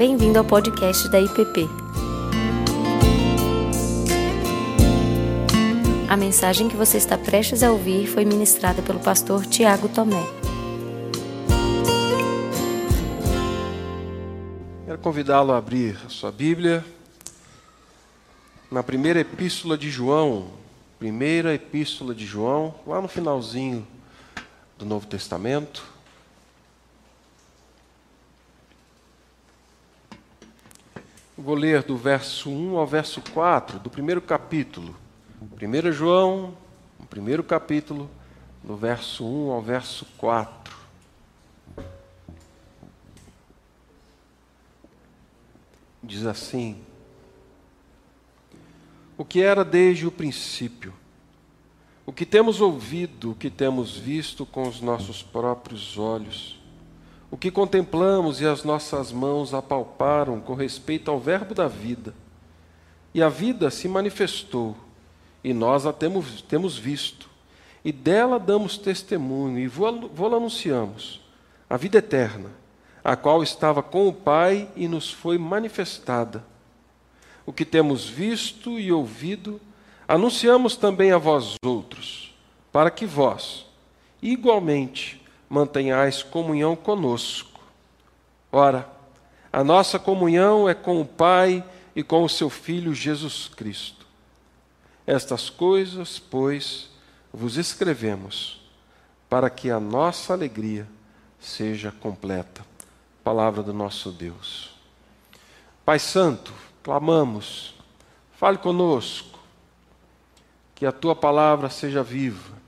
Bem-vindo ao podcast da IPP. A mensagem que você está prestes a ouvir foi ministrada pelo pastor Tiago Tomé. Quero convidá-lo a abrir a sua Bíblia na primeira epístola de João, primeira epístola de João, lá no finalzinho do Novo Testamento. Vou ler do verso 1 ao verso 4 do primeiro capítulo. 1 João, no primeiro capítulo, do verso 1 ao verso 4. Diz assim: O que era desde o princípio, o que temos ouvido, o que temos visto com os nossos próprios olhos, o que contemplamos e as nossas mãos apalparam com respeito ao Verbo da vida. E a vida se manifestou, e nós a temos, temos visto, e dela damos testemunho, e vou anunciamos, a vida eterna, a qual estava com o Pai e nos foi manifestada. O que temos visto e ouvido, anunciamos também a vós outros, para que vós, igualmente, mantenhais comunhão conosco. Ora, a nossa comunhão é com o Pai e com o seu Filho Jesus Cristo. Estas coisas, pois, vos escrevemos, para que a nossa alegria seja completa. Palavra do nosso Deus. Pai Santo, clamamos, fale conosco, que a tua palavra seja viva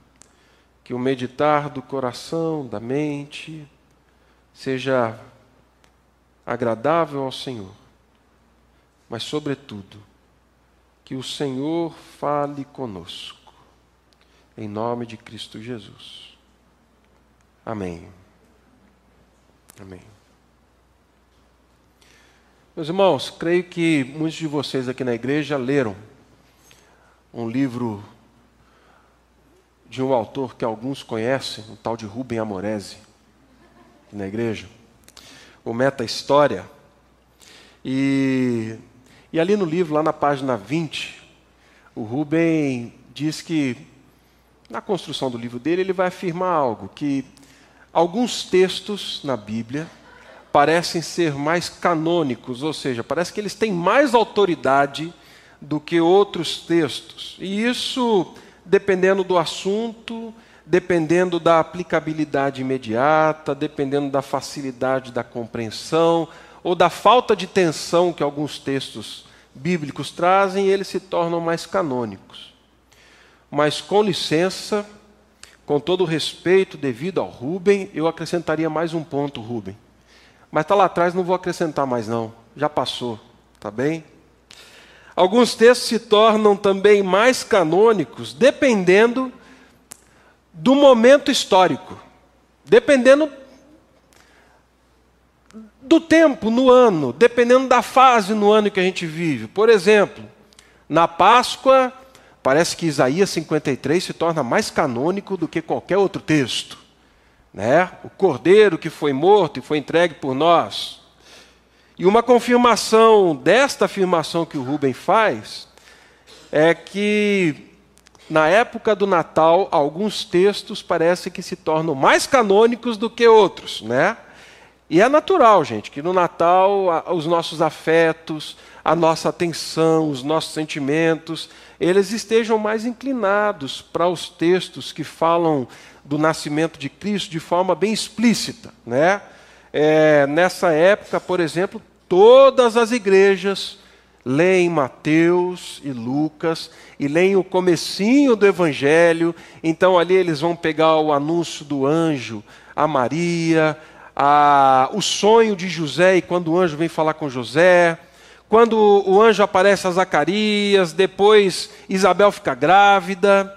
que o meditar do coração, da mente, seja agradável ao Senhor, mas, sobretudo, que o Senhor fale conosco, em nome de Cristo Jesus. Amém. Amém. Meus irmãos, creio que muitos de vocês aqui na igreja leram um livro de um autor que alguns conhecem, um tal de Rubem Amorese, na igreja, o Meta História. E, e ali no livro, lá na página 20, o Rubem diz que, na construção do livro dele, ele vai afirmar algo, que alguns textos na Bíblia parecem ser mais canônicos, ou seja, parece que eles têm mais autoridade do que outros textos. E isso dependendo do assunto, dependendo da aplicabilidade imediata, dependendo da facilidade da compreensão ou da falta de tensão que alguns textos bíblicos trazem, eles se tornam mais canônicos. Mas com licença, com todo o respeito devido ao Rubem, eu acrescentaria mais um ponto, Rubem. Mas está lá atrás, não vou acrescentar mais não, já passou, tá bem? Alguns textos se tornam também mais canônicos dependendo do momento histórico, dependendo do tempo no ano, dependendo da fase no ano que a gente vive. Por exemplo, na Páscoa, parece que Isaías 53 se torna mais canônico do que qualquer outro texto. Né? O cordeiro que foi morto e foi entregue por nós. E uma confirmação desta afirmação que o Rubem faz é que na época do Natal alguns textos parecem que se tornam mais canônicos do que outros, né? E é natural, gente, que no Natal os nossos afetos, a nossa atenção, os nossos sentimentos, eles estejam mais inclinados para os textos que falam do nascimento de Cristo de forma bem explícita, né? É, nessa época, por exemplo, todas as igrejas leem Mateus e Lucas e leem o comecinho do Evangelho. Então ali eles vão pegar o anúncio do anjo a Maria, a, o sonho de José e quando o anjo vem falar com José. Quando o anjo aparece a Zacarias, depois Isabel fica grávida.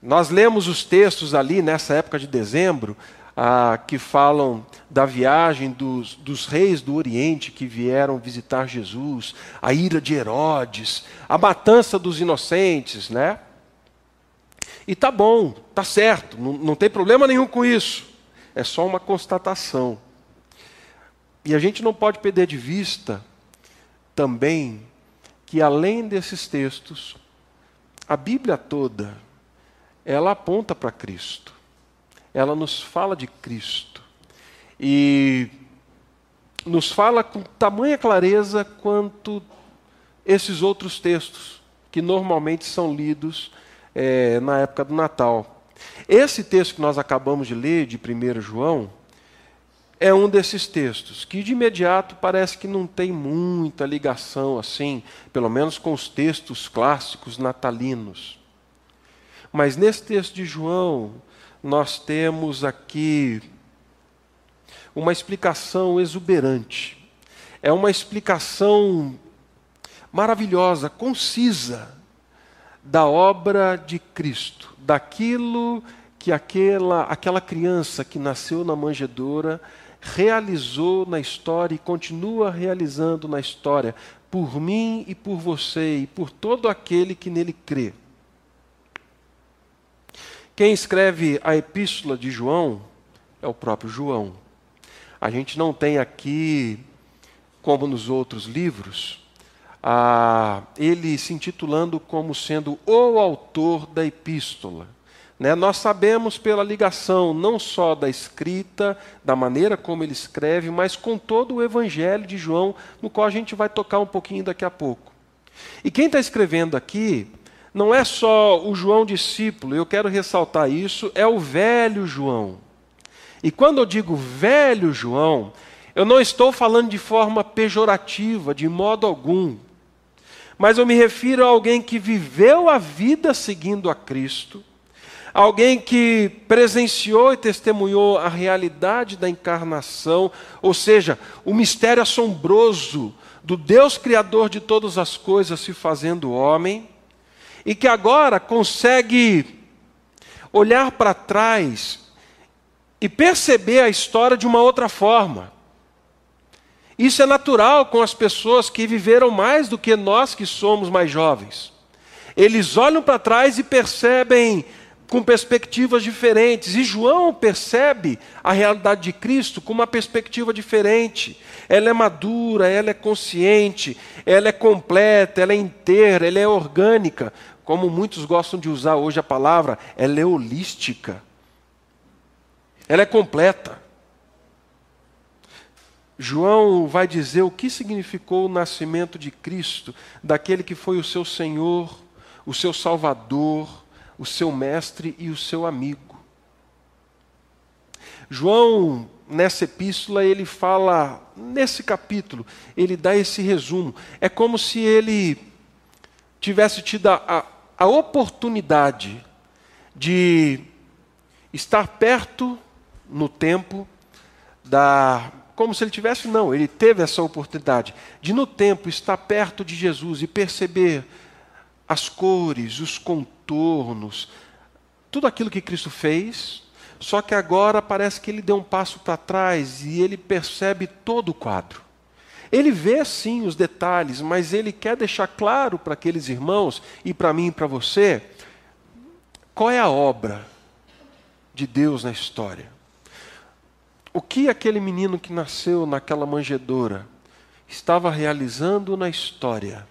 Nós lemos os textos ali nessa época de dezembro, ah, que falam da viagem dos, dos reis do Oriente que vieram visitar Jesus, a ira de Herodes, a matança dos inocentes, né? E tá bom, tá certo, não, não tem problema nenhum com isso. É só uma constatação. E a gente não pode perder de vista também que além desses textos, a Bíblia toda, ela aponta para Cristo. Ela nos fala de Cristo. E nos fala com tamanha clareza quanto esses outros textos, que normalmente são lidos é, na época do Natal. Esse texto que nós acabamos de ler, de 1 João, é um desses textos que de imediato parece que não tem muita ligação assim, pelo menos com os textos clássicos natalinos. Mas nesse texto de João, nós temos aqui uma explicação exuberante. É uma explicação maravilhosa, concisa da obra de Cristo, daquilo que aquela, aquela criança que nasceu na manjedoura realizou na história e continua realizando na história, por mim e por você e por todo aquele que nele crê. Quem escreve a epístola de João é o próprio João. A gente não tem aqui, como nos outros livros, a, ele se intitulando como sendo o autor da epístola. Né? Nós sabemos pela ligação não só da escrita, da maneira como ele escreve, mas com todo o evangelho de João, no qual a gente vai tocar um pouquinho daqui a pouco. E quem está escrevendo aqui não é só o João discípulo, eu quero ressaltar isso, é o velho João. E quando eu digo velho João, eu não estou falando de forma pejorativa, de modo algum. Mas eu me refiro a alguém que viveu a vida seguindo a Cristo, alguém que presenciou e testemunhou a realidade da encarnação, ou seja, o mistério assombroso do Deus Criador de todas as coisas se fazendo homem, e que agora consegue olhar para trás e perceber a história de uma outra forma. Isso é natural com as pessoas que viveram mais do que nós que somos mais jovens. Eles olham para trás e percebem com perspectivas diferentes. E João percebe a realidade de Cristo com uma perspectiva diferente. Ela é madura, ela é consciente, ela é completa, ela é inteira, ela é orgânica. Como muitos gostam de usar hoje a palavra, ela é holística. Ela é completa. João vai dizer o que significou o nascimento de Cristo, daquele que foi o seu Senhor, o seu Salvador, o seu mestre e o seu amigo. João, nessa epístola, ele fala, nesse capítulo, ele dá esse resumo. É como se ele tivesse tido a, a, oportunidade de estar perto no tempo da. Como se ele tivesse, não, ele teve essa oportunidade de, no tempo, estar perto de Jesus e perceber as cores, os contornos, tudo aquilo que Cristo fez, só que agora parece que ele deu um passo para trás e ele percebe todo o quadro. Ele vê sim os detalhes, mas ele quer deixar claro para aqueles irmãos e para mim e para você qual é a obra de Deus na história. O que aquele menino que nasceu naquela manjedoura estava realizando na história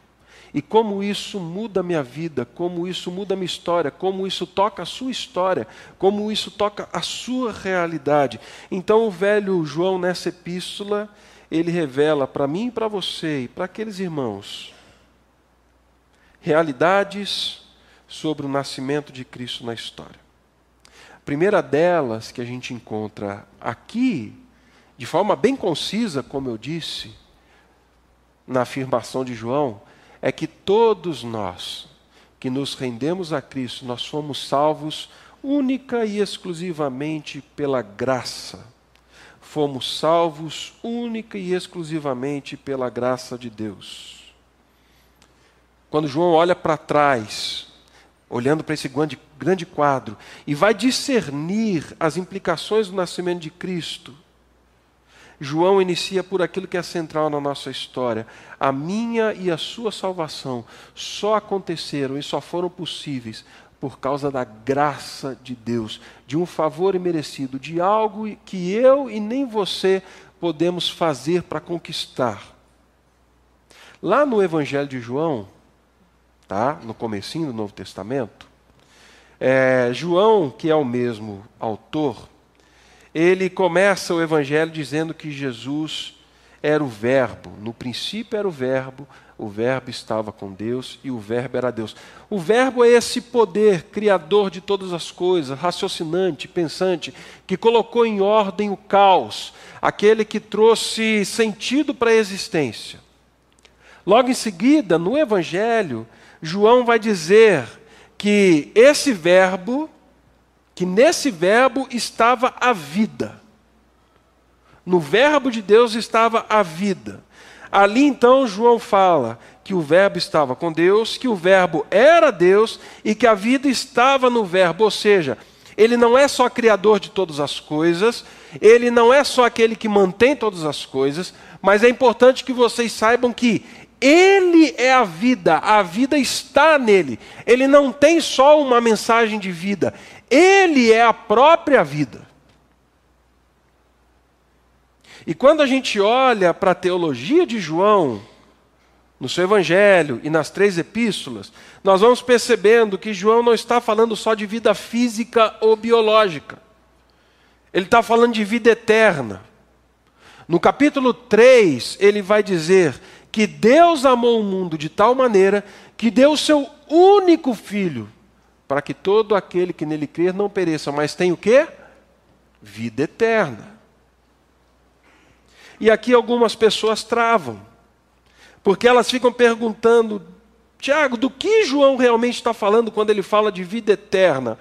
e como isso muda a minha vida, como isso muda a minha história, como isso toca a sua história, como isso toca a sua realidade. Então, o velho João, nessa epístola, ele revela para mim e para você e para aqueles irmãos realidades sobre o nascimento de Cristo na história. A primeira delas que a gente encontra aqui, de forma bem concisa, como eu disse, na afirmação de João, é que todos nós que nos rendemos a Cristo, nós fomos salvos única e exclusivamente pela graça. Fomos salvos única e exclusivamente pela graça de Deus. Quando João olha para trás, olhando para esse grande, grande quadro, e vai discernir as implicações do nascimento de Cristo, João inicia por aquilo que é central na nossa história. A minha e a sua salvação só aconteceram e só foram possíveis por causa da graça de Deus, de um favor imerecido, de algo que eu e nem você podemos fazer para conquistar? Lá no Evangelho de João, tá? no comecinho do Novo Testamento, é, João, que é o mesmo autor, ele começa o Evangelho dizendo que Jesus era o Verbo, no princípio era o Verbo, o Verbo estava com Deus e o Verbo era Deus. O Verbo é esse poder criador de todas as coisas, raciocinante, pensante, que colocou em ordem o caos, aquele que trouxe sentido para a existência. Logo em seguida, no Evangelho, João vai dizer que esse Verbo, que nesse Verbo estava a vida. No Verbo de Deus estava a vida. Ali então João fala que o Verbo estava com Deus, que o Verbo era Deus e que a vida estava no Verbo, ou seja, ele não é só criador de todas as coisas, ele não é só aquele que mantém todas as coisas, mas é importante que vocês saibam que ele é a vida, a vida está nele. Ele não tem só uma mensagem de vida, ele é a própria vida. E quando a gente olha para a teologia de João, no seu evangelho e nas três epístolas, nós vamos percebendo que João não está falando só de vida física ou biológica. Ele está falando de vida eterna. No capítulo 3, ele vai dizer que Deus amou o mundo de tal maneira que deu o seu único filho, para que todo aquele que nele crer não pereça, mas tenha o quê? Vida eterna. E aqui algumas pessoas travam, porque elas ficam perguntando, Tiago, do que João realmente está falando quando ele fala de vida eterna?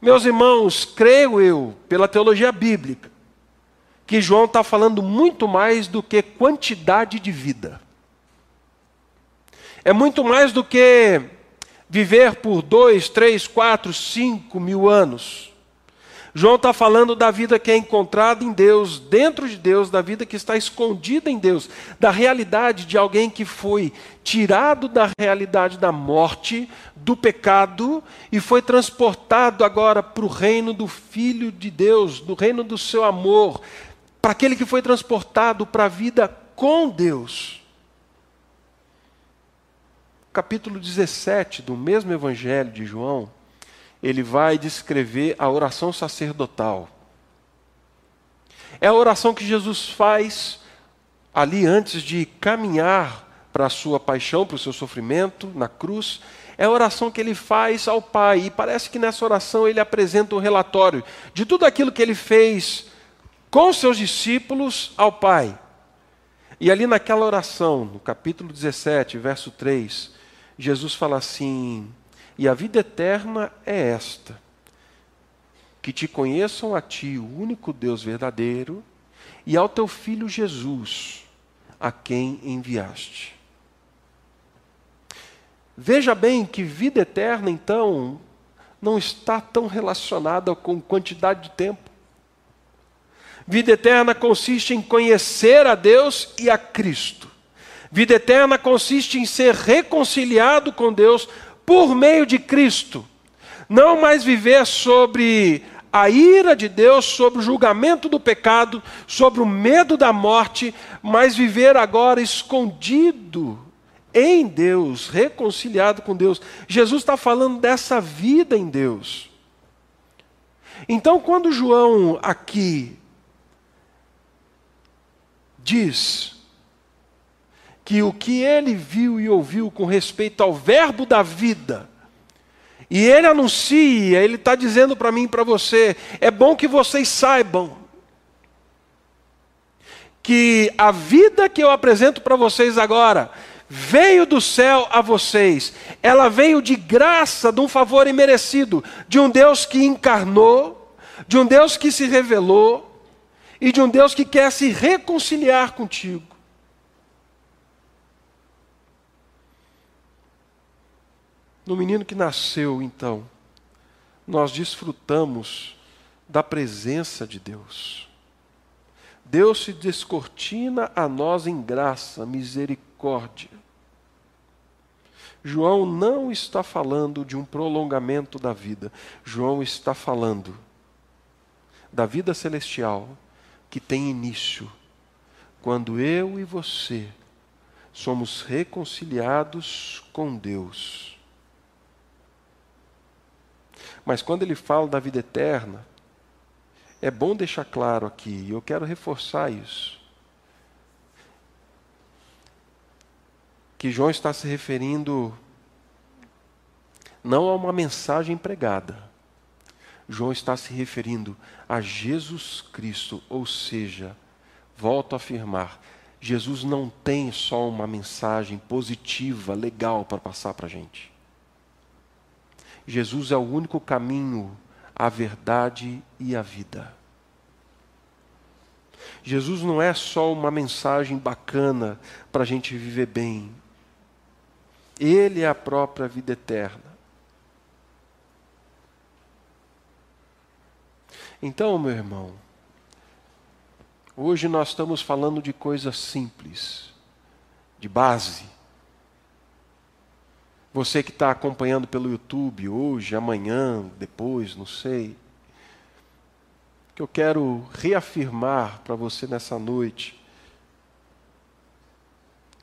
Meus irmãos, creio eu, pela teologia bíblica, que João está falando muito mais do que quantidade de vida. É muito mais do que viver por dois, três, quatro, cinco mil anos. João está falando da vida que é encontrada em Deus, dentro de Deus, da vida que está escondida em Deus, da realidade de alguém que foi tirado da realidade da morte, do pecado, e foi transportado agora para o reino do Filho de Deus, do reino do seu amor, para aquele que foi transportado para a vida com Deus. Capítulo 17 do mesmo Evangelho de João ele vai descrever a oração sacerdotal. É a oração que Jesus faz ali antes de caminhar para a sua paixão, para o seu sofrimento na cruz. É a oração que ele faz ao Pai. E parece que nessa oração ele apresenta um relatório de tudo aquilo que ele fez com seus discípulos ao Pai. E ali naquela oração, no capítulo 17, verso 3, Jesus fala assim: e a vida eterna é esta: que te conheçam a ti, o único Deus verdadeiro, e ao teu filho Jesus, a quem enviaste. Veja bem que vida eterna, então, não está tão relacionada com quantidade de tempo. Vida eterna consiste em conhecer a Deus e a Cristo. Vida eterna consiste em ser reconciliado com Deus por meio de Cristo. Não mais viver sobre a ira de Deus, sobre o julgamento do pecado, sobre o medo da morte, mas viver agora escondido em Deus, reconciliado com Deus. Jesus está falando dessa vida em Deus. Então, quando João aqui diz que o que ele viu e ouviu com respeito ao Verbo da vida, e ele anuncia, ele está dizendo para mim e para você: é bom que vocês saibam que a vida que eu apresento para vocês agora veio do céu a vocês, ela veio de graça, de um favor imerecido, de um Deus que encarnou, de um Deus que se revelou e de um Deus que quer se reconciliar contigo. No menino que nasceu, então, nós desfrutamos da presença de Deus. Deus se descortina a nós em graça, misericórdia. João não está falando de um prolongamento da vida. João está falando da vida celestial que tem início quando eu e você somos reconciliados com Deus. Mas quando ele fala da vida eterna, é bom deixar claro aqui, e eu quero reforçar isso, que João está se referindo não a uma mensagem pregada. João está se referindo a Jesus Cristo, ou seja, volto a afirmar, Jesus não tem só uma mensagem positiva, legal para passar para a gente. Jesus é o único caminho, a verdade e a vida. Jesus não é só uma mensagem bacana para a gente viver bem. Ele é a própria vida eterna. Então, meu irmão, hoje nós estamos falando de coisas simples, de base. Você que está acompanhando pelo YouTube hoje, amanhã, depois, não sei. O que eu quero reafirmar para você nessa noite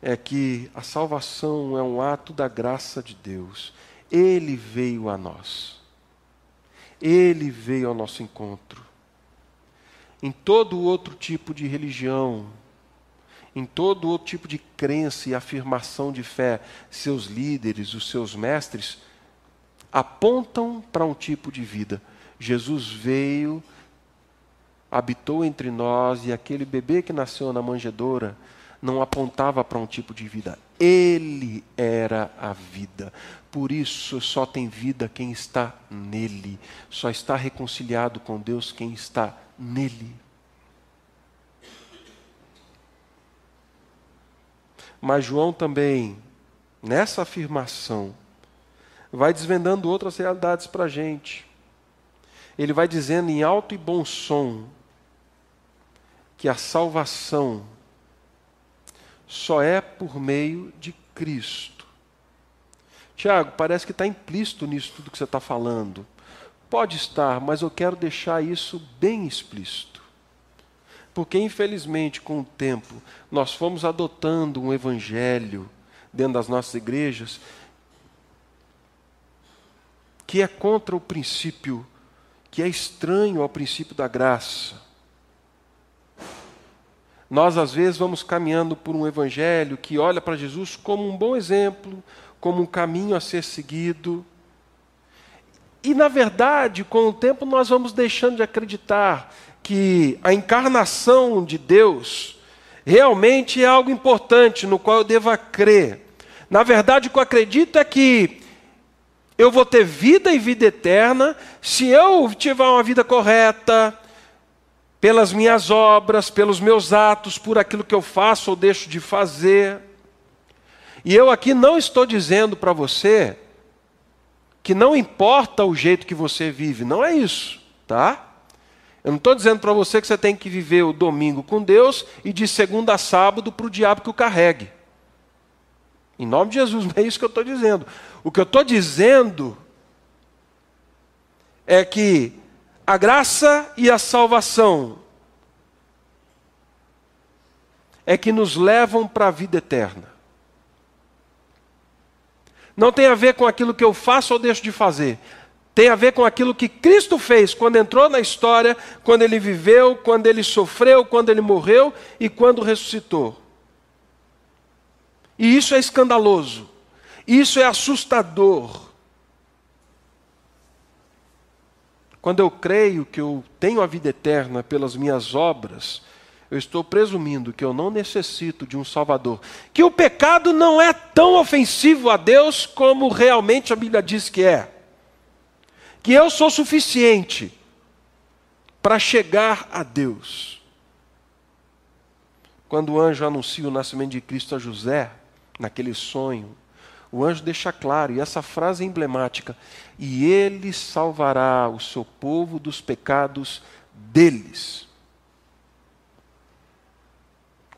é que a salvação é um ato da graça de Deus. Ele veio a nós. Ele veio ao nosso encontro. Em todo outro tipo de religião, em todo outro tipo de crença e afirmação de fé, seus líderes, os seus mestres, apontam para um tipo de vida. Jesus veio, habitou entre nós e aquele bebê que nasceu na manjedoura não apontava para um tipo de vida. Ele era a vida. Por isso só tem vida quem está nele. Só está reconciliado com Deus quem está nele. Mas João também, nessa afirmação, vai desvendando outras realidades para a gente. Ele vai dizendo em alto e bom som que a salvação só é por meio de Cristo. Tiago, parece que está implícito nisso tudo que você está falando. Pode estar, mas eu quero deixar isso bem explícito. Porque, infelizmente, com o tempo, nós fomos adotando um evangelho dentro das nossas igrejas que é contra o princípio, que é estranho ao princípio da graça. Nós, às vezes, vamos caminhando por um evangelho que olha para Jesus como um bom exemplo, como um caminho a ser seguido. E, na verdade, com o tempo, nós vamos deixando de acreditar que a encarnação de Deus realmente é algo importante no qual eu deva crer. Na verdade, o que eu acredito é que eu vou ter vida e vida eterna se eu tiver uma vida correta, pelas minhas obras, pelos meus atos, por aquilo que eu faço ou deixo de fazer. E eu aqui não estou dizendo para você que não importa o jeito que você vive, não é isso, tá? Eu não estou dizendo para você que você tem que viver o domingo com Deus e de segunda a sábado para o diabo que o carregue. Em nome de Jesus, não é isso que eu estou dizendo. O que eu estou dizendo é que a graça e a salvação é que nos levam para a vida eterna. Não tem a ver com aquilo que eu faço ou deixo de fazer. Tem a ver com aquilo que Cristo fez quando entrou na história, quando ele viveu, quando ele sofreu, quando ele morreu e quando ressuscitou. E isso é escandaloso. Isso é assustador. Quando eu creio que eu tenho a vida eterna pelas minhas obras, eu estou presumindo que eu não necessito de um Salvador. Que o pecado não é tão ofensivo a Deus como realmente a Bíblia diz que é. Que eu sou suficiente para chegar a Deus. Quando o anjo anuncia o nascimento de Cristo a José, naquele sonho, o anjo deixa claro, e essa frase é emblemática: e ele salvará o seu povo dos pecados deles.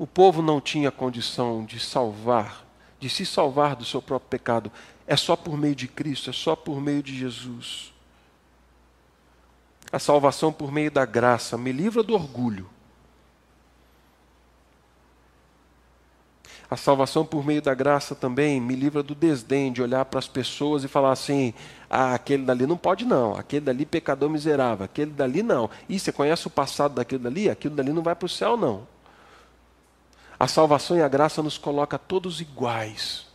O povo não tinha condição de salvar, de se salvar do seu próprio pecado. É só por meio de Cristo, é só por meio de Jesus. A salvação por meio da graça me livra do orgulho. A salvação por meio da graça também me livra do desdém de olhar para as pessoas e falar assim: ah, aquele dali não pode não, aquele dali pecador miserável, aquele dali não. E você conhece o passado daquele dali? Aquilo dali não vai para o céu não. A salvação e a graça nos coloca todos iguais,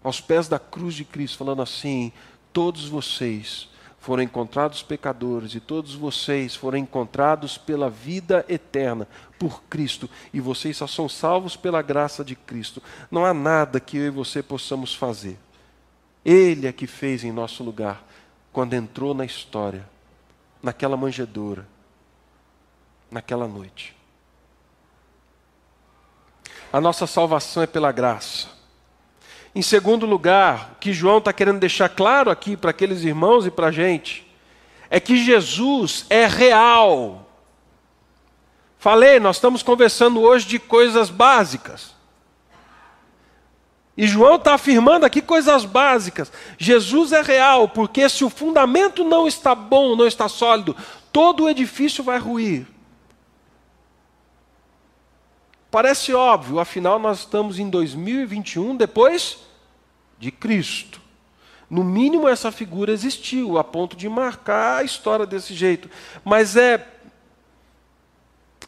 aos pés da cruz de Cristo, falando assim: todos vocês foram encontrados pecadores e todos vocês foram encontrados pela vida eterna por Cristo e vocês só são salvos pela graça de Cristo. Não há nada que eu e você possamos fazer. Ele é que fez em nosso lugar quando entrou na história, naquela manjedoura, naquela noite. A nossa salvação é pela graça. Em segundo lugar, o que João está querendo deixar claro aqui para aqueles irmãos e para a gente, é que Jesus é real. Falei, nós estamos conversando hoje de coisas básicas. E João está afirmando aqui coisas básicas. Jesus é real, porque se o fundamento não está bom, não está sólido, todo o edifício vai ruir. Parece óbvio, afinal nós estamos em 2021 depois de Cristo. No mínimo essa figura existiu a ponto de marcar a história desse jeito, mas é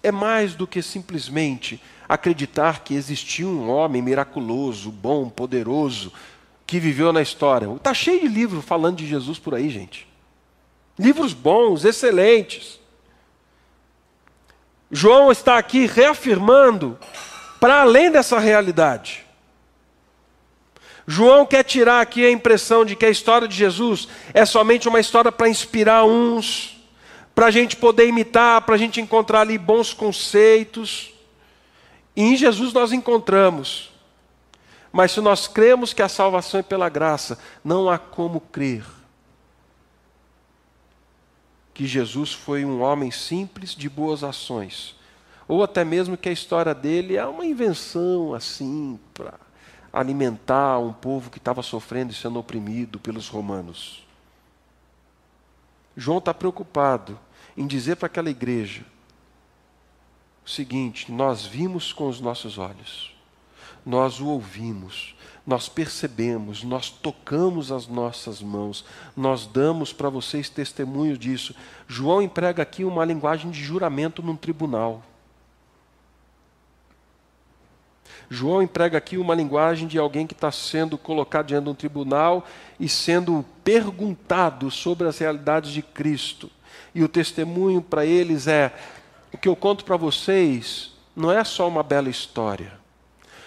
é mais do que simplesmente acreditar que existiu um homem miraculoso, bom, poderoso que viveu na história. Está cheio de livros falando de Jesus por aí, gente. Livros bons, excelentes. João está aqui reafirmando para além dessa realidade. João quer tirar aqui a impressão de que a história de Jesus é somente uma história para inspirar uns, para a gente poder imitar, para a gente encontrar ali bons conceitos. E em Jesus nós encontramos. Mas se nós cremos que a salvação é pela graça, não há como crer que Jesus foi um homem simples de boas ações, ou até mesmo que a história dele é uma invenção assim para alimentar um povo que estava sofrendo e sendo oprimido pelos romanos. João está preocupado em dizer para aquela igreja o seguinte: nós vimos com os nossos olhos, nós o ouvimos, nós percebemos, nós tocamos as nossas mãos, nós damos para vocês testemunho disso. João emprega aqui uma linguagem de juramento num tribunal. João emprega aqui uma linguagem de alguém que está sendo colocado diante de um tribunal e sendo perguntado sobre as realidades de Cristo. E o testemunho para eles é: o que eu conto para vocês não é só uma bela história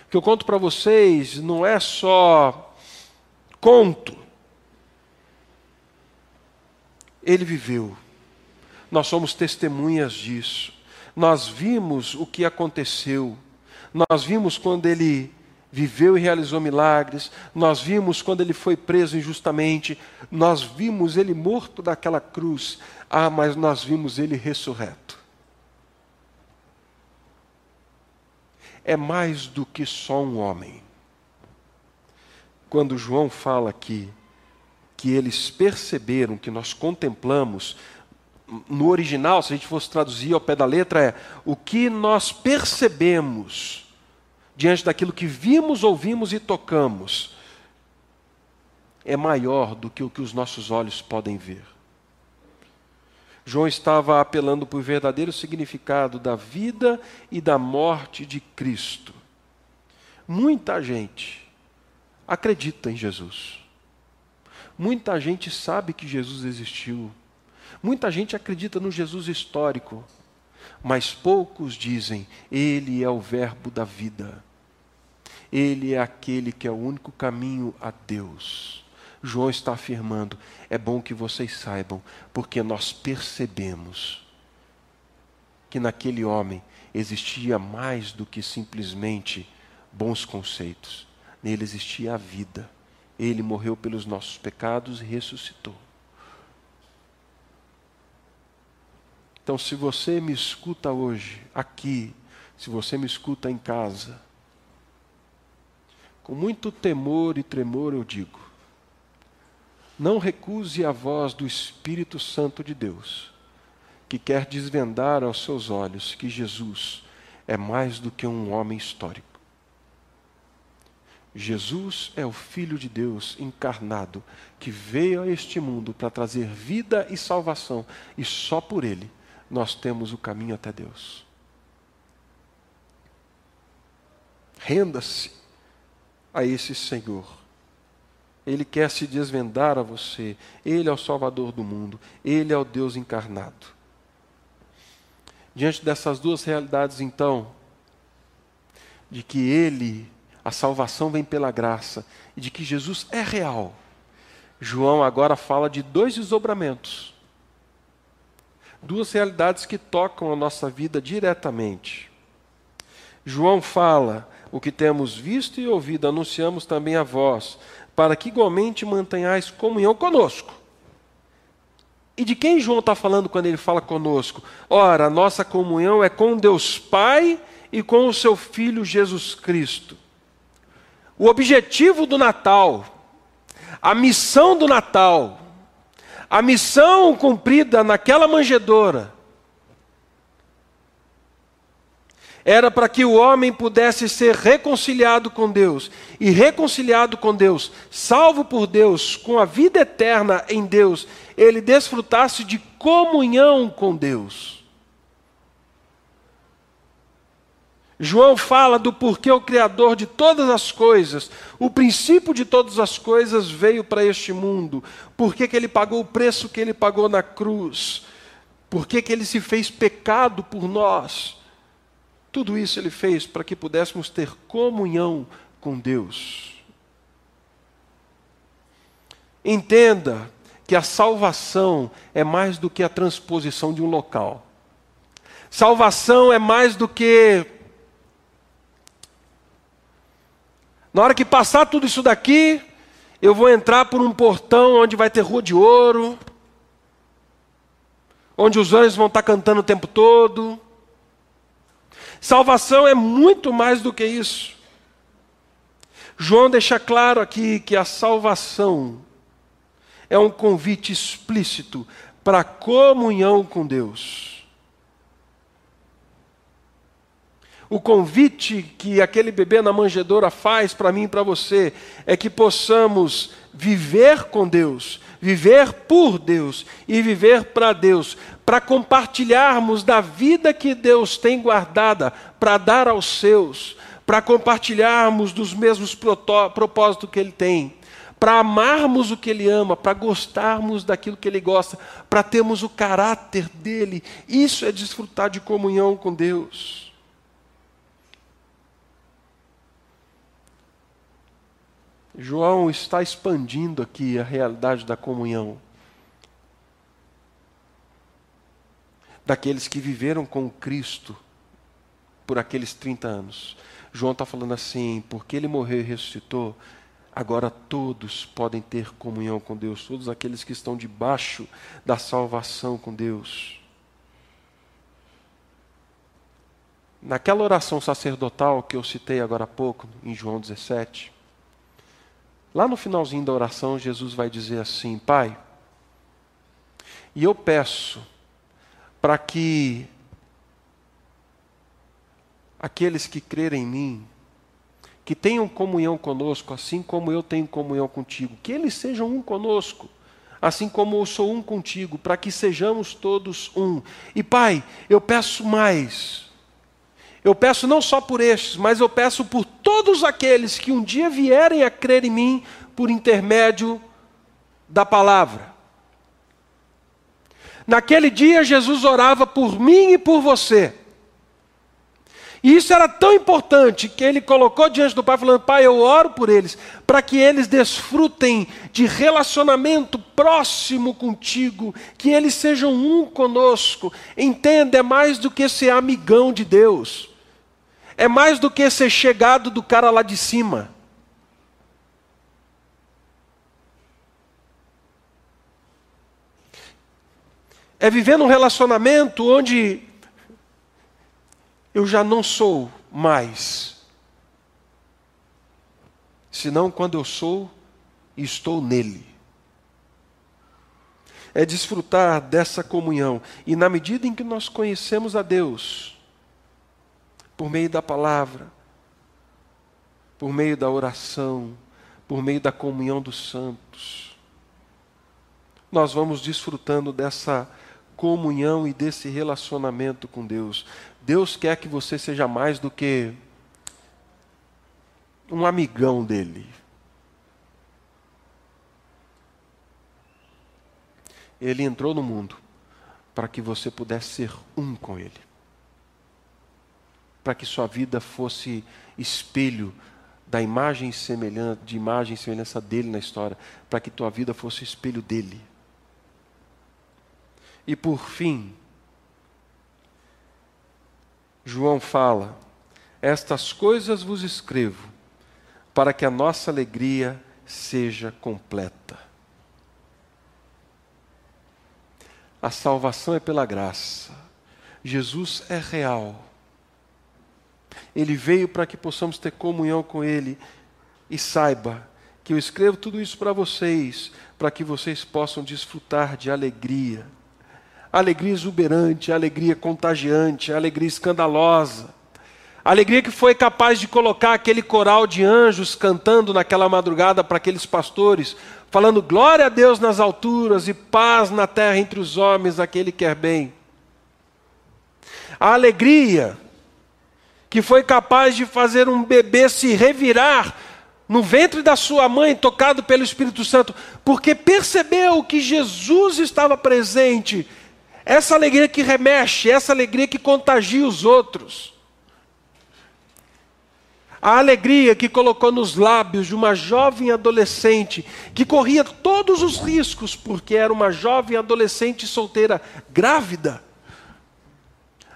que eu conto para vocês não é só conto. Ele viveu. Nós somos testemunhas disso. Nós vimos o que aconteceu. Nós vimos quando ele viveu e realizou milagres. Nós vimos quando ele foi preso injustamente. Nós vimos ele morto daquela cruz. Ah, mas nós vimos ele ressurreto. É mais do que só um homem. Quando João fala aqui que eles perceberam, que nós contemplamos, no original, se a gente fosse traduzir ao pé da letra, é o que nós percebemos diante daquilo que vimos, ouvimos e tocamos, é maior do que o que os nossos olhos podem ver. João estava apelando para o verdadeiro significado da vida e da morte de Cristo. Muita gente acredita em Jesus. Muita gente sabe que Jesus existiu. Muita gente acredita no Jesus histórico. Mas poucos dizem: Ele é o Verbo da vida. Ele é aquele que é o único caminho a Deus. João está afirmando: é bom que vocês saibam, porque nós percebemos que naquele homem existia mais do que simplesmente bons conceitos. Nele existia a vida. Ele morreu pelos nossos pecados e ressuscitou. Então, se você me escuta hoje, aqui, se você me escuta em casa, com muito temor e tremor eu digo: não recuse a voz do Espírito Santo de Deus, que quer desvendar aos seus olhos que Jesus é mais do que um homem histórico. Jesus é o Filho de Deus encarnado, que veio a este mundo para trazer vida e salvação, e só por Ele nós temos o caminho até Deus. Renda-se a esse Senhor. Ele quer se desvendar a você. Ele é o Salvador do mundo. Ele é o Deus encarnado. Diante dessas duas realidades, então, de que Ele, a salvação vem pela graça, e de que Jesus é real, João agora fala de dois desdobramentos. Duas realidades que tocam a nossa vida diretamente. João fala: o que temos visto e ouvido, anunciamos também a vós, para que igualmente mantenhais comunhão conosco. E de quem João está falando quando ele fala conosco? Ora, a nossa comunhão é com Deus Pai e com o seu Filho Jesus Cristo. O objetivo do Natal, a missão do Natal, a missão cumprida naquela manjedoura, era para que o homem pudesse ser reconciliado com Deus, e reconciliado com Deus, salvo por Deus, com a vida eterna em Deus, ele desfrutasse de comunhão com Deus. João fala do porquê o Criador de todas as coisas, o princípio de todas as coisas veio para este mundo, porquê que ele pagou o preço que ele pagou na cruz, porquê que ele se fez pecado por nós tudo isso ele fez para que pudéssemos ter comunhão com Deus. Entenda que a salvação é mais do que a transposição de um local. Salvação é mais do que. Na hora que passar tudo isso daqui, eu vou entrar por um portão onde vai ter rua de ouro, onde os anjos vão estar cantando o tempo todo. Salvação é muito mais do que isso. João deixa claro aqui que a salvação é um convite explícito para comunhão com Deus. O convite que aquele bebê na manjedoura faz para mim e para você é que possamos viver com Deus, viver por Deus e viver para Deus, para compartilharmos da vida que Deus tem guardada para dar aos seus, para compartilharmos dos mesmos propósitos que Ele tem, para amarmos o que Ele ama, para gostarmos daquilo que Ele gosta, para termos o caráter dele. Isso é desfrutar de comunhão com Deus. João está expandindo aqui a realidade da comunhão. Daqueles que viveram com Cristo por aqueles 30 anos. João está falando assim: porque ele morreu e ressuscitou, agora todos podem ter comunhão com Deus, todos aqueles que estão debaixo da salvação com Deus. Naquela oração sacerdotal que eu citei agora há pouco, em João 17, Lá no finalzinho da oração, Jesus vai dizer assim: Pai, e eu peço para que aqueles que crerem em mim, que tenham comunhão conosco, assim como eu tenho comunhão contigo, que eles sejam um conosco, assim como eu sou um contigo, para que sejamos todos um. E Pai, eu peço mais eu peço não só por estes, mas eu peço por todos aqueles que um dia vierem a crer em mim por intermédio da palavra. Naquele dia, Jesus orava por mim e por você. E isso era tão importante que ele colocou diante do Pai, falando: Pai, eu oro por eles, para que eles desfrutem de relacionamento próximo contigo, que eles sejam um conosco. Entenda, é mais do que ser amigão de Deus é mais do que ser chegado do cara lá de cima. É viver num relacionamento onde eu já não sou mais, senão quando eu sou e estou nele. É desfrutar dessa comunhão, e na medida em que nós conhecemos a Deus, por meio da palavra. por meio da oração, por meio da comunhão dos santos. Nós vamos desfrutando dessa comunhão e desse relacionamento com Deus. Deus quer que você seja mais do que um amigão dele. Ele entrou no mundo para que você pudesse ser um com Ele, para que sua vida fosse espelho da imagem semelhante, de imagem e semelhança dele na história, para que tua vida fosse espelho dele. E por fim, João fala: Estas coisas vos escrevo, para que a nossa alegria seja completa. A salvação é pela graça. Jesus é real. Ele veio para que possamos ter comunhão com Ele. E saiba que eu escrevo tudo isso para vocês, para que vocês possam desfrutar de alegria. Alegria exuberante, alegria contagiante, alegria escandalosa. Alegria que foi capaz de colocar aquele coral de anjos cantando naquela madrugada para aqueles pastores, falando glória a Deus nas alturas e paz na terra entre os homens, aquele que quer bem. A alegria que foi capaz de fazer um bebê se revirar no ventre da sua mãe, tocado pelo Espírito Santo, porque percebeu que Jesus estava presente. Essa alegria que remexe, essa alegria que contagia os outros. A alegria que colocou nos lábios de uma jovem adolescente que corria todos os riscos, porque era uma jovem adolescente solteira grávida,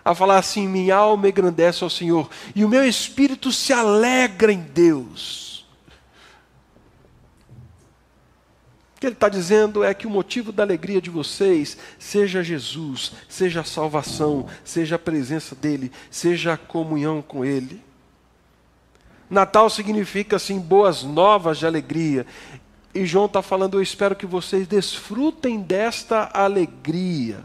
a falar assim: minha alma engrandece ao Senhor e o meu espírito se alegra em Deus. Que ele está dizendo é que o motivo da alegria de vocês seja Jesus, seja a salvação, seja a presença dEle, seja a comunhão com Ele. Natal significa assim boas novas de alegria. E João está falando, eu espero que vocês desfrutem desta alegria.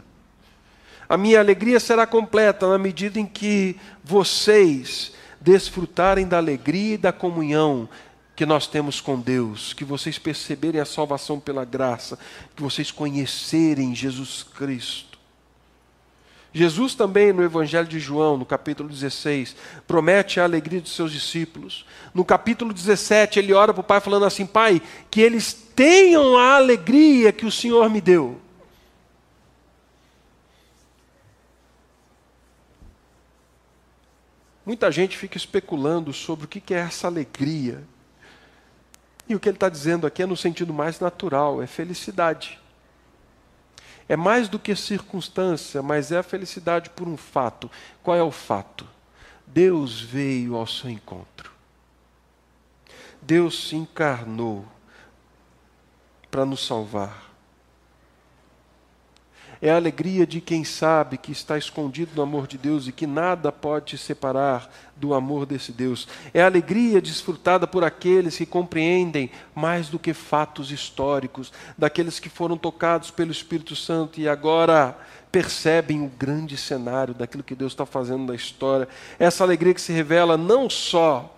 A minha alegria será completa na medida em que vocês desfrutarem da alegria e da comunhão que nós temos com Deus, que vocês perceberem a salvação pela graça, que vocês conhecerem Jesus Cristo. Jesus também, no Evangelho de João, no capítulo 16, promete a alegria dos seus discípulos. No capítulo 17, ele ora para o Pai falando assim: Pai, que eles tenham a alegria que o Senhor me deu. Muita gente fica especulando sobre o que é essa alegria. E o que ele está dizendo aqui é no sentido mais natural: é felicidade. É mais do que circunstância, mas é a felicidade por um fato. Qual é o fato? Deus veio ao seu encontro. Deus se encarnou para nos salvar. É a alegria de quem sabe que está escondido no amor de Deus e que nada pode te separar do amor desse Deus. É a alegria desfrutada por aqueles que compreendem mais do que fatos históricos, daqueles que foram tocados pelo Espírito Santo e agora percebem o grande cenário daquilo que Deus está fazendo na história. Essa alegria que se revela não só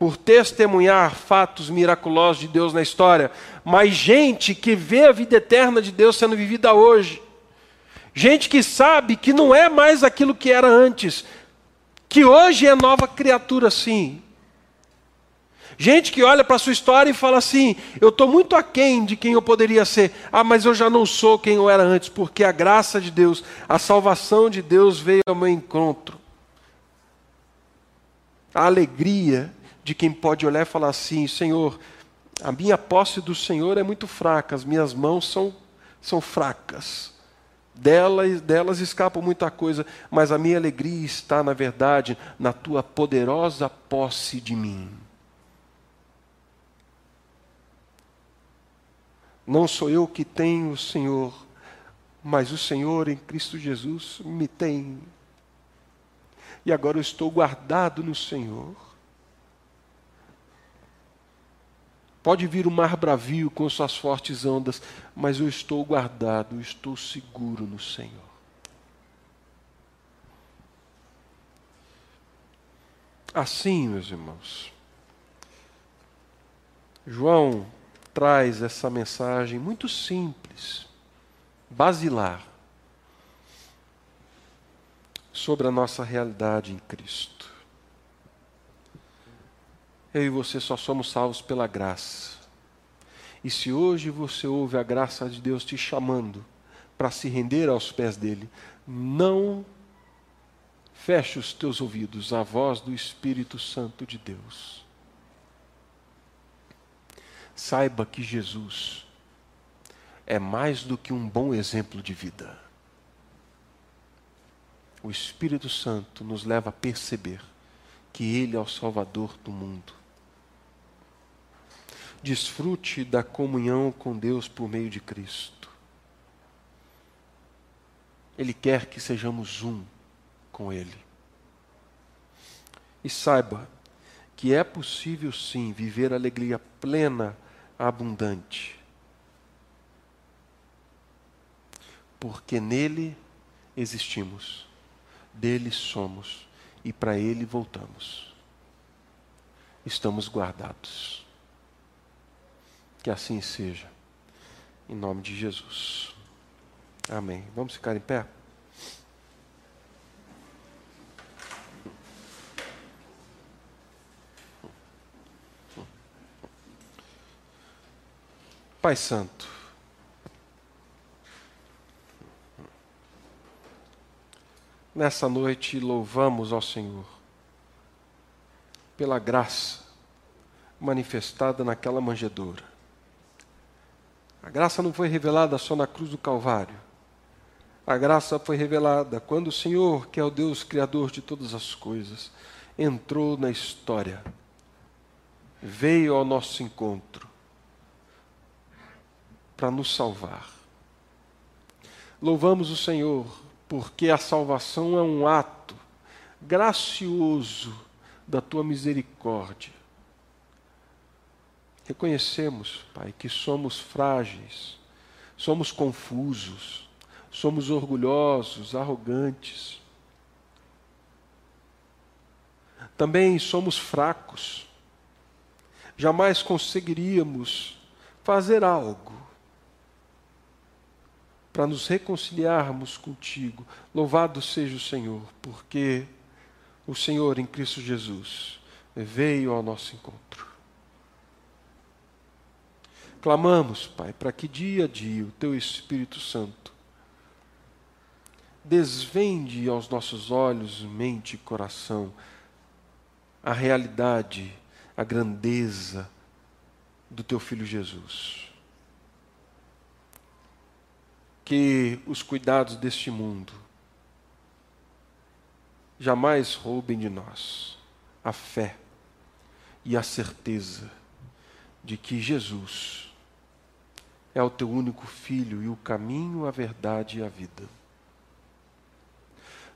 por testemunhar fatos miraculosos de Deus na história, mas gente que vê a vida eterna de Deus sendo vivida hoje. Gente que sabe que não é mais aquilo que era antes, que hoje é nova criatura sim. Gente que olha para a sua história e fala assim: eu estou muito aquém de quem eu poderia ser. Ah, mas eu já não sou quem eu era antes, porque a graça de Deus, a salvação de Deus veio ao meu encontro. A alegria de quem pode olhar e falar assim: Senhor, a minha posse do Senhor é muito fraca, as minhas mãos são, são fracas. Delas, delas escapa muita coisa, mas a minha alegria está, na verdade, na tua poderosa posse de mim. Não sou eu que tenho o Senhor, mas o Senhor em Cristo Jesus me tem. E agora eu estou guardado no Senhor. Pode vir o mar bravio com suas fortes ondas, mas eu estou guardado, estou seguro no Senhor. Assim, meus irmãos, João traz essa mensagem muito simples, basilar, sobre a nossa realidade em Cristo. Eu e você só somos salvos pela graça. E se hoje você ouve a graça de Deus te chamando para se render aos pés dele, não feche os teus ouvidos à voz do Espírito Santo de Deus. Saiba que Jesus é mais do que um bom exemplo de vida. O Espírito Santo nos leva a perceber que Ele é o Salvador do mundo desfrute da comunhão com Deus por meio de Cristo. Ele quer que sejamos um com Ele. E saiba que é possível sim viver alegria plena, abundante. Porque nele existimos, dele somos e para ele voltamos. Estamos guardados. Que assim seja. Em nome de Jesus. Amém. Vamos ficar em pé? Pai Santo, nessa noite louvamos ao Senhor pela graça manifestada naquela manjedoura. A graça não foi revelada só na cruz do Calvário. A graça foi revelada quando o Senhor, que é o Deus Criador de todas as coisas, entrou na história, veio ao nosso encontro para nos salvar. Louvamos o Senhor, porque a salvação é um ato gracioso da tua misericórdia Reconhecemos, Pai, que somos frágeis, somos confusos, somos orgulhosos, arrogantes. Também somos fracos. Jamais conseguiríamos fazer algo para nos reconciliarmos contigo. Louvado seja o Senhor, porque o Senhor em Cristo Jesus veio ao nosso encontro. Clamamos, Pai, para que dia a dia o Teu Espírito Santo desvende aos nossos olhos, mente e coração a realidade, a grandeza do Teu Filho Jesus. Que os cuidados deste mundo jamais roubem de nós a fé e a certeza de que Jesus é o teu único filho e o caminho, a verdade e a vida.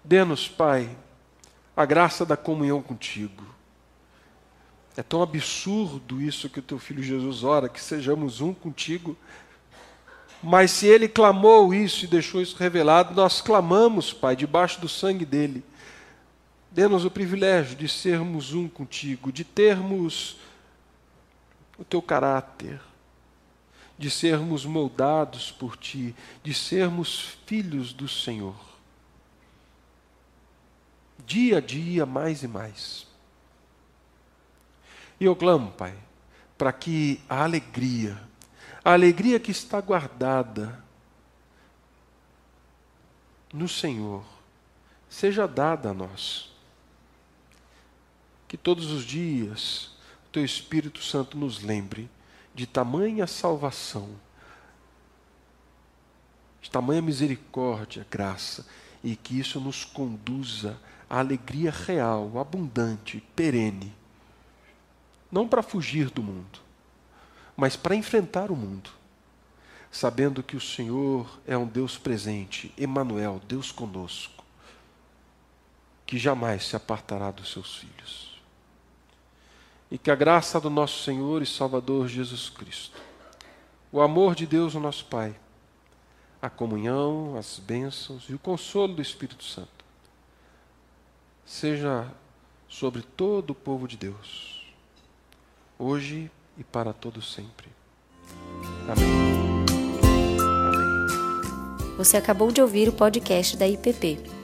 Dê-nos, Pai, a graça da comunhão contigo. É tão absurdo isso que o teu filho Jesus ora, que sejamos um contigo. Mas se ele clamou isso e deixou isso revelado, nós clamamos, Pai, debaixo do sangue dele. Dê-nos o privilégio de sermos um contigo, de termos o teu caráter, de sermos moldados por Ti, de sermos filhos do Senhor. Dia a dia, mais e mais. E eu clamo, Pai, para que a alegria, a alegria que está guardada no Senhor, seja dada a nós. Que todos os dias o Teu Espírito Santo nos lembre de tamanha salvação, de tamanha misericórdia, graça, e que isso nos conduza à alegria real, abundante, perene. Não para fugir do mundo, mas para enfrentar o mundo, sabendo que o Senhor é um Deus presente, Emanuel, Deus conosco, que jamais se apartará dos seus filhos e que a graça do nosso Senhor e Salvador Jesus Cristo, o amor de Deus, o nosso Pai, a comunhão, as bênçãos e o consolo do Espírito Santo seja sobre todo o povo de Deus, hoje e para todo sempre. Amém. Amém. Você acabou de ouvir o podcast da IPP.